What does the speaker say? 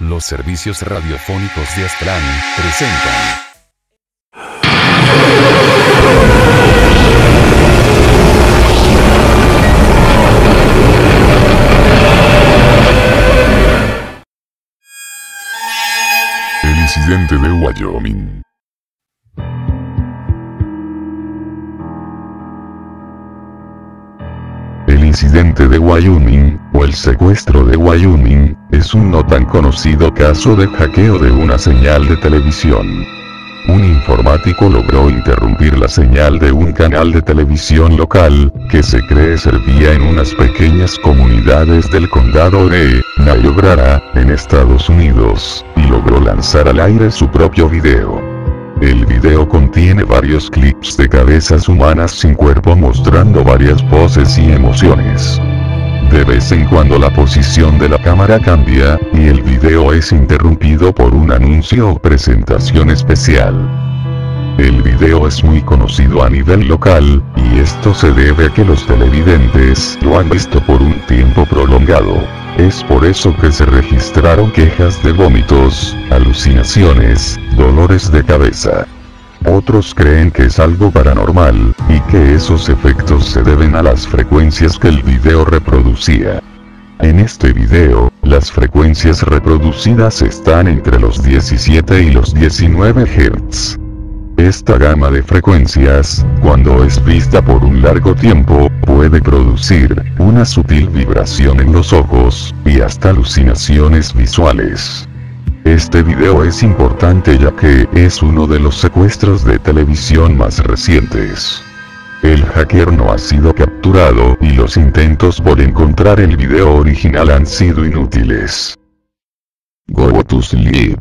Los servicios radiofónicos de Aztlán presentan. El incidente de Wyoming. El incidente de Wyoming, o el secuestro de Wyoming, es un no tan conocido caso de hackeo de una señal de televisión. Un informático logró interrumpir la señal de un canal de televisión local, que se cree servía en unas pequeñas comunidades del condado de Niobrara, en Estados Unidos, y logró lanzar al aire su propio video. El video contiene varios clips de cabezas humanas sin cuerpo mostrando varias poses y emociones. De vez en cuando la posición de la cámara cambia, y el video es interrumpido por un anuncio o presentación especial. El video es muy conocido a nivel local, y esto se debe a que los televidentes lo han visto por un tiempo prolongado. Es por eso que se registraron quejas de vómitos, alucinaciones, dolores de cabeza. Otros creen que es algo paranormal, y que esos efectos se deben a las frecuencias que el video reproducía. En este video, las frecuencias reproducidas están entre los 17 y los 19 Hz. Esta gama de frecuencias, cuando es vista por un largo tiempo, puede producir una sutil vibración en los ojos, y hasta alucinaciones visuales. Este video es importante ya que es uno de los secuestros de televisión más recientes. El hacker no ha sido capturado y los intentos por encontrar el video original han sido inútiles. Go to sleep.